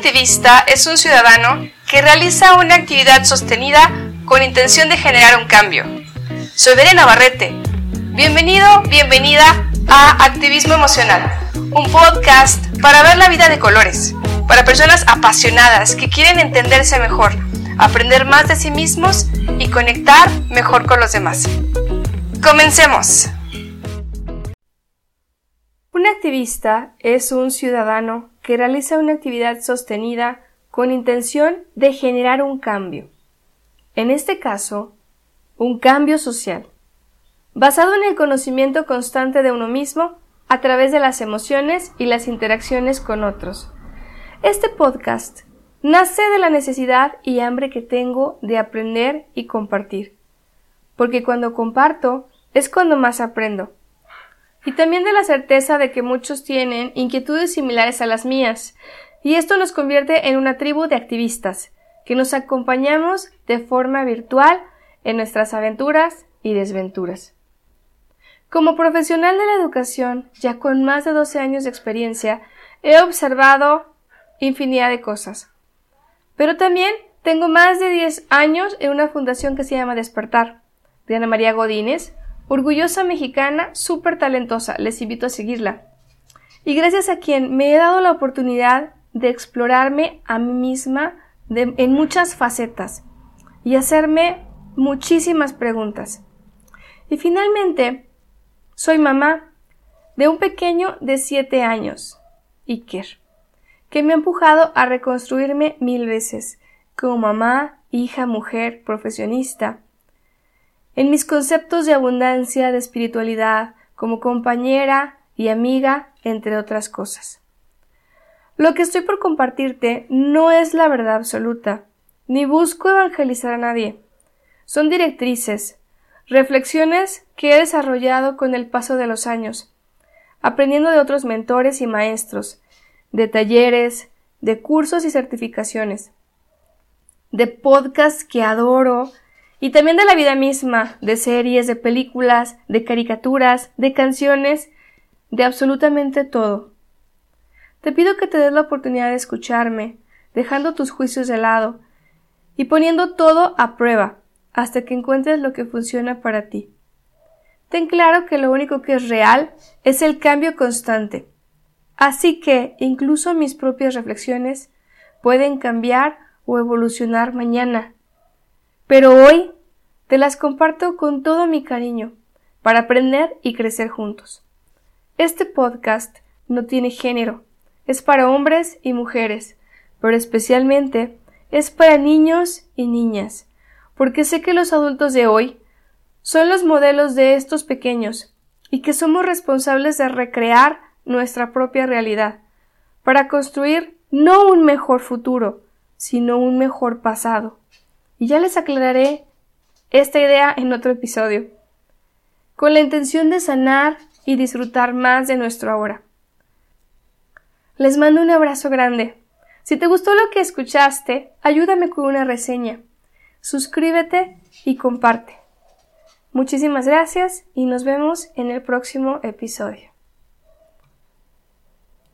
activista es un ciudadano que realiza una actividad sostenida con intención de generar un cambio. Soy Verena Navarrete. Bienvenido, bienvenida a Activismo Emocional, un podcast para ver la vida de colores, para personas apasionadas que quieren entenderse mejor, aprender más de sí mismos y conectar mejor con los demás. Comencemos. Un activista es un ciudadano que realiza una actividad sostenida con intención de generar un cambio. En este caso, un cambio social, basado en el conocimiento constante de uno mismo a través de las emociones y las interacciones con otros. Este podcast nace de la necesidad y hambre que tengo de aprender y compartir, porque cuando comparto es cuando más aprendo y también de la certeza de que muchos tienen inquietudes similares a las mías, y esto nos convierte en una tribu de activistas, que nos acompañamos de forma virtual en nuestras aventuras y desventuras. Como profesional de la educación, ya con más de 12 años de experiencia, he observado infinidad de cosas. Pero también tengo más de 10 años en una fundación que se llama Despertar, de Ana María Godínez, Orgullosa mexicana, súper talentosa, les invito a seguirla. Y gracias a quien me he dado la oportunidad de explorarme a mí misma en muchas facetas y hacerme muchísimas preguntas. Y finalmente, soy mamá de un pequeño de siete años, Iker, que me ha empujado a reconstruirme mil veces como mamá, hija, mujer, profesionista, en mis conceptos de abundancia, de espiritualidad, como compañera y amiga, entre otras cosas. Lo que estoy por compartirte no es la verdad absoluta, ni busco evangelizar a nadie. Son directrices, reflexiones que he desarrollado con el paso de los años, aprendiendo de otros mentores y maestros, de talleres, de cursos y certificaciones, de podcasts que adoro, y también de la vida misma, de series, de películas, de caricaturas, de canciones, de absolutamente todo. Te pido que te des la oportunidad de escucharme, dejando tus juicios de lado y poniendo todo a prueba hasta que encuentres lo que funciona para ti. Ten claro que lo único que es real es el cambio constante. Así que incluso mis propias reflexiones pueden cambiar o evolucionar mañana pero hoy te las comparto con todo mi cariño para aprender y crecer juntos. Este podcast no tiene género, es para hombres y mujeres, pero especialmente es para niños y niñas, porque sé que los adultos de hoy son los modelos de estos pequeños y que somos responsables de recrear nuestra propia realidad para construir no un mejor futuro, sino un mejor pasado. Y ya les aclararé esta idea en otro episodio, con la intención de sanar y disfrutar más de nuestro ahora. Les mando un abrazo grande. Si te gustó lo que escuchaste, ayúdame con una reseña. Suscríbete y comparte. Muchísimas gracias y nos vemos en el próximo episodio.